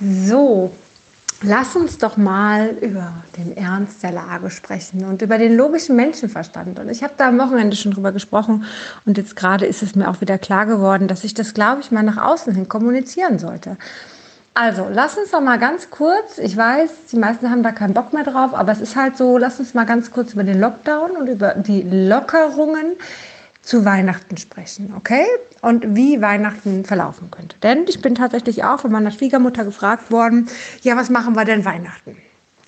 So, lass uns doch mal über den Ernst der Lage sprechen und über den logischen Menschenverstand. Und ich habe da am Wochenende schon drüber gesprochen und jetzt gerade ist es mir auch wieder klar geworden, dass ich das, glaube ich, mal nach außen hin kommunizieren sollte. Also, lass uns doch mal ganz kurz, ich weiß, die meisten haben da keinen Bock mehr drauf, aber es ist halt so, lass uns mal ganz kurz über den Lockdown und über die Lockerungen zu Weihnachten sprechen, okay? Und wie Weihnachten verlaufen könnte. Denn ich bin tatsächlich auch von meiner Schwiegermutter gefragt worden, ja, was machen wir denn Weihnachten?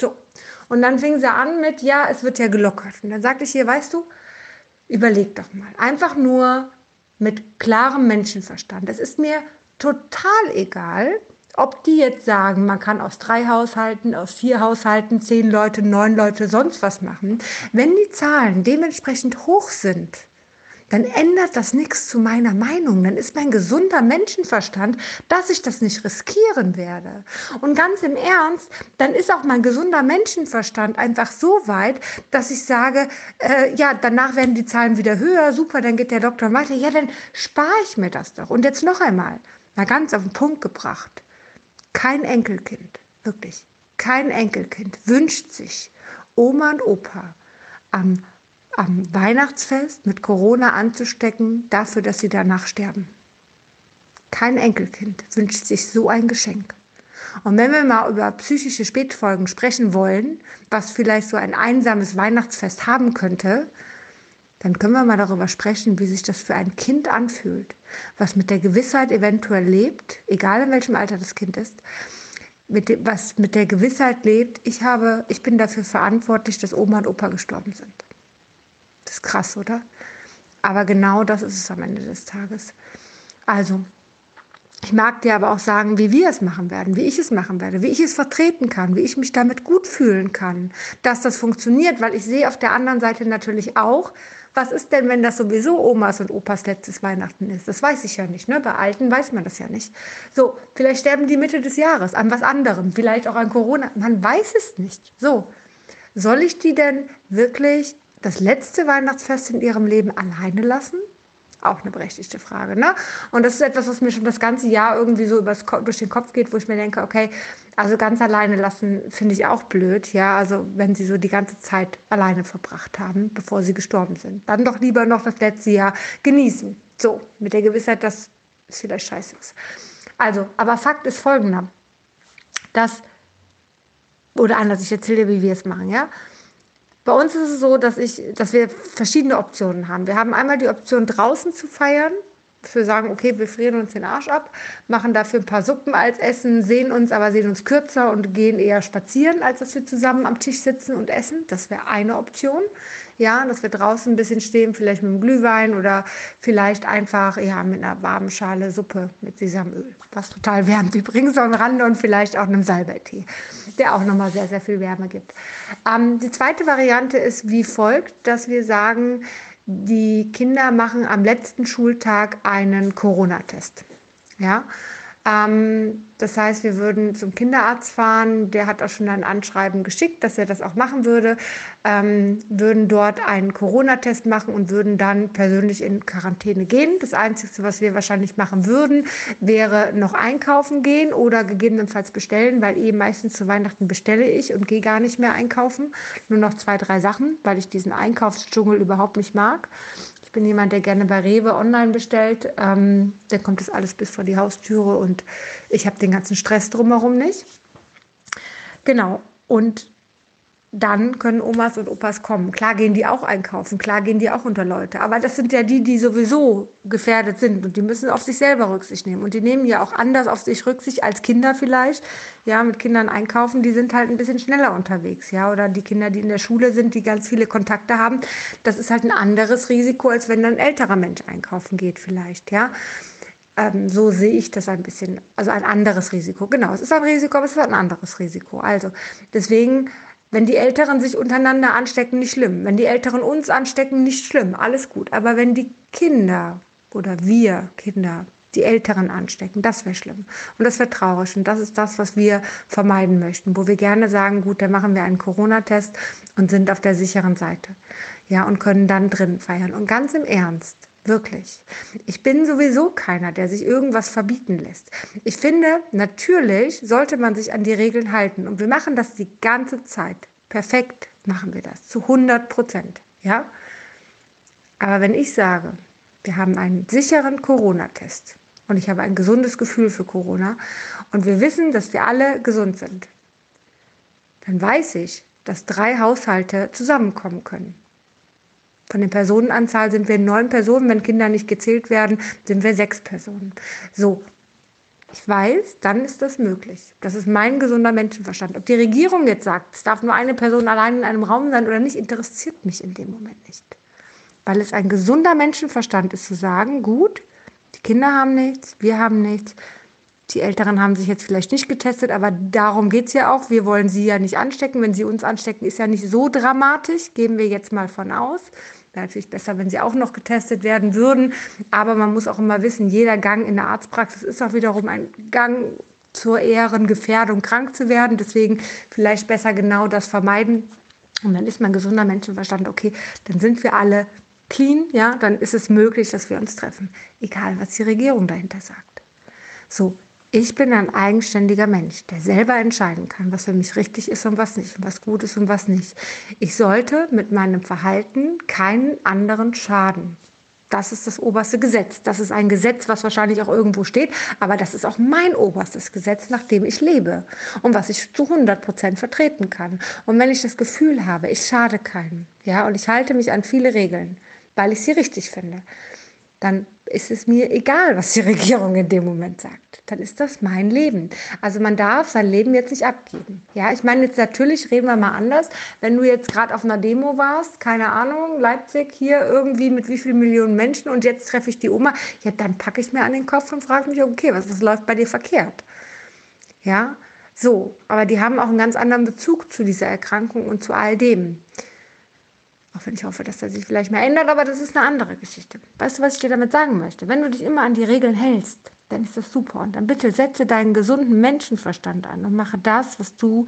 So. Und dann fing sie an mit, ja, es wird ja gelockert. Und dann sagte ich hier, weißt du, überleg doch mal. Einfach nur mit klarem Menschenverstand. Es ist mir total egal, ob die jetzt sagen, man kann aus drei Haushalten, aus vier Haushalten, zehn Leute, neun Leute, sonst was machen. Wenn die Zahlen dementsprechend hoch sind, dann ändert das nichts zu meiner Meinung. Dann ist mein gesunder Menschenverstand, dass ich das nicht riskieren werde. Und ganz im Ernst, dann ist auch mein gesunder Menschenverstand einfach so weit, dass ich sage, äh, ja, danach werden die Zahlen wieder höher, super, dann geht der Doktor weiter. Ja, dann spare ich mir das doch. Und jetzt noch einmal, mal ganz auf den Punkt gebracht. Kein Enkelkind, wirklich, kein Enkelkind wünscht sich Oma und Opa am am Weihnachtsfest mit Corona anzustecken, dafür, dass sie danach sterben. Kein Enkelkind wünscht sich so ein Geschenk. Und wenn wir mal über psychische Spätfolgen sprechen wollen, was vielleicht so ein einsames Weihnachtsfest haben könnte, dann können wir mal darüber sprechen, wie sich das für ein Kind anfühlt, was mit der Gewissheit eventuell lebt, egal in welchem Alter das Kind ist, mit dem, was mit der Gewissheit lebt, ich habe, ich bin dafür verantwortlich, dass Oma und Opa gestorben sind. Ist krass, oder? Aber genau das ist es am Ende des Tages. Also, ich mag dir aber auch sagen, wie wir es machen werden, wie ich es machen werde, wie ich es vertreten kann, wie ich mich damit gut fühlen kann, dass das funktioniert, weil ich sehe auf der anderen Seite natürlich auch, was ist denn, wenn das sowieso Omas und Opas letztes Weihnachten ist? Das weiß ich ja nicht. Ne? Bei Alten weiß man das ja nicht. So, vielleicht sterben die Mitte des Jahres an was anderem, vielleicht auch an Corona. Man weiß es nicht. So, soll ich die denn wirklich das letzte Weihnachtsfest in ihrem Leben alleine lassen? Auch eine berechtigte Frage. Ne? Und das ist etwas, was mir schon das ganze Jahr irgendwie so übers, durch den Kopf geht, wo ich mir denke, okay, also ganz alleine lassen finde ich auch blöd. Ja, also wenn sie so die ganze Zeit alleine verbracht haben, bevor sie gestorben sind. Dann doch lieber noch das letzte Jahr genießen. So, mit der Gewissheit, dass es vielleicht scheiße ist. Also, aber Fakt ist folgender. Dass, oder anders, ich erzähle dir, wie wir es machen, ja. Bei uns ist es so, dass, ich, dass wir verschiedene Optionen haben. Wir haben einmal die Option, draußen zu feiern. Wir sagen, okay, wir frieren uns den Arsch ab, machen dafür ein paar Suppen als Essen, sehen uns, aber sehen uns kürzer und gehen eher spazieren, als dass wir zusammen am Tisch sitzen und essen. Das wäre eine Option. Ja, dass wir draußen ein bisschen stehen, vielleicht mit einem Glühwein oder vielleicht einfach ja, mit einer warmen Schale Suppe mit Sesamöl, was total wärmt übrigens am Rande und vielleicht auch einem Salbeitee, der auch nochmal sehr, sehr viel Wärme gibt. Ähm, die zweite Variante ist wie folgt, dass wir sagen, die Kinder machen am letzten Schultag einen Corona-Test. Ja, ähm, das heißt, wir würden zum Kinderarzt fahren, der hat auch schon ein Anschreiben geschickt, dass er das auch machen würde, ähm, würden dort einen Corona-Test machen und würden dann persönlich in Quarantäne gehen. Das Einzige, was wir wahrscheinlich machen würden, wäre noch einkaufen gehen oder gegebenenfalls bestellen, weil eben meistens zu Weihnachten bestelle ich und gehe gar nicht mehr einkaufen. Nur noch zwei, drei Sachen, weil ich diesen Einkaufsdschungel überhaupt nicht mag. Ich bin jemand, der gerne bei Rewe online bestellt. Ähm, dann kommt das alles bis vor die Haustüre und ich habe den ganzen Stress drumherum nicht. Genau. Und dann können Omas und Opas kommen. Klar gehen die auch einkaufen, klar gehen die auch unter Leute. Aber das sind ja die, die sowieso gefährdet sind und die müssen auf sich selber Rücksicht nehmen. Und die nehmen ja auch anders auf sich Rücksicht als Kinder vielleicht. Ja, mit Kindern einkaufen, die sind halt ein bisschen schneller unterwegs. Ja, oder die Kinder, die in der Schule sind, die ganz viele Kontakte haben. Das ist halt ein anderes Risiko, als wenn dann ein älterer Mensch einkaufen geht vielleicht. Ja, ähm, so sehe ich das ein bisschen. Also ein anderes Risiko. Genau, es ist ein Risiko, aber es ist ein anderes Risiko. Also deswegen wenn die Älteren sich untereinander anstecken, nicht schlimm. Wenn die Älteren uns anstecken, nicht schlimm. Alles gut. Aber wenn die Kinder oder wir Kinder die Älteren anstecken, das wäre schlimm. Und das wäre traurig. Und das ist das, was wir vermeiden möchten, wo wir gerne sagen, gut, dann machen wir einen Corona-Test und sind auf der sicheren Seite. Ja, und können dann drin feiern. Und ganz im Ernst, Wirklich. Ich bin sowieso keiner, der sich irgendwas verbieten lässt. Ich finde, natürlich sollte man sich an die Regeln halten. Und wir machen das die ganze Zeit. Perfekt machen wir das. Zu 100 Prozent. Ja? Aber wenn ich sage, wir haben einen sicheren Corona-Test und ich habe ein gesundes Gefühl für Corona und wir wissen, dass wir alle gesund sind, dann weiß ich, dass drei Haushalte zusammenkommen können. Von der Personenanzahl sind wir neun Personen. Wenn Kinder nicht gezählt werden, sind wir sechs Personen. So. Ich weiß, dann ist das möglich. Das ist mein gesunder Menschenverstand. Ob die Regierung jetzt sagt, es darf nur eine Person allein in einem Raum sein oder nicht, interessiert mich in dem Moment nicht. Weil es ein gesunder Menschenverstand ist zu sagen, gut, die Kinder haben nichts, wir haben nichts, die Älteren haben sich jetzt vielleicht nicht getestet, aber darum geht es ja auch. Wir wollen sie ja nicht anstecken. Wenn sie uns anstecken, ist ja nicht so dramatisch, gehen wir jetzt mal von aus. Wäre natürlich besser, wenn sie auch noch getestet werden würden. Aber man muss auch immer wissen, jeder Gang in der Arztpraxis ist auch wiederum ein Gang zur Ehrengefährdung, krank zu werden. Deswegen vielleicht besser genau das vermeiden. Und dann ist mein gesunder Menschenverstand, okay, dann sind wir alle clean, ja, dann ist es möglich, dass wir uns treffen. Egal, was die Regierung dahinter sagt. So, ich bin ein eigenständiger Mensch, der selber entscheiden kann, was für mich richtig ist und was nicht, was gut ist und was nicht. Ich sollte mit meinem Verhalten keinen anderen schaden. Das ist das oberste Gesetz. Das ist ein Gesetz, was wahrscheinlich auch irgendwo steht, aber das ist auch mein oberstes Gesetz, nach dem ich lebe und was ich zu 100 Prozent vertreten kann. Und wenn ich das Gefühl habe, ich schade keinem, ja, und ich halte mich an viele Regeln, weil ich sie richtig finde, dann ist es mir egal, was die Regierung in dem Moment sagt. Dann ist das mein Leben. Also man darf sein Leben jetzt nicht abgeben. Ja, ich meine jetzt natürlich reden wir mal anders. Wenn du jetzt gerade auf einer Demo warst, keine Ahnung, Leipzig hier irgendwie mit wie vielen Millionen Menschen und jetzt treffe ich die Oma, ja, dann packe ich mir an den Kopf und frage mich, okay, was, was läuft bei dir verkehrt? Ja, so, aber die haben auch einen ganz anderen Bezug zu dieser Erkrankung und zu all dem. Auch wenn ich hoffe, dass er sich vielleicht mehr ändert, aber das ist eine andere Geschichte. Weißt du, was ich dir damit sagen möchte? Wenn du dich immer an die Regeln hältst, dann ist das super. Und dann bitte setze deinen gesunden Menschenverstand an und mache das, was du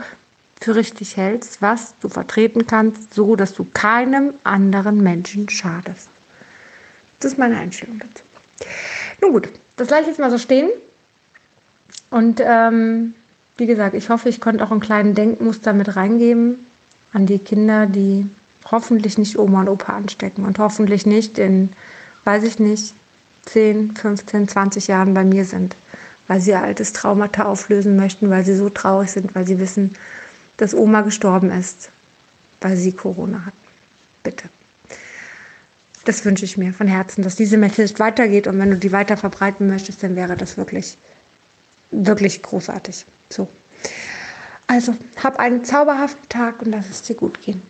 für richtig hältst, was du vertreten kannst, so dass du keinem anderen Menschen schadest. Das ist meine Einstellung dazu. Nun gut, das lasse ich jetzt mal so stehen. Und ähm, wie gesagt, ich hoffe, ich konnte auch einen kleinen Denkmuster mit reingeben an die Kinder, die hoffentlich nicht Oma und Opa anstecken und hoffentlich nicht in, weiß ich nicht, 10, 15, 20 Jahren bei mir sind, weil sie ihr altes Traumata auflösen möchten, weil sie so traurig sind, weil sie wissen, dass Oma gestorben ist, weil sie Corona hatten. Bitte. Das wünsche ich mir von Herzen, dass diese Message weitergeht und wenn du die weiter verbreiten möchtest, dann wäre das wirklich, wirklich großartig. So. Also, hab einen zauberhaften Tag und lass es dir gut gehen.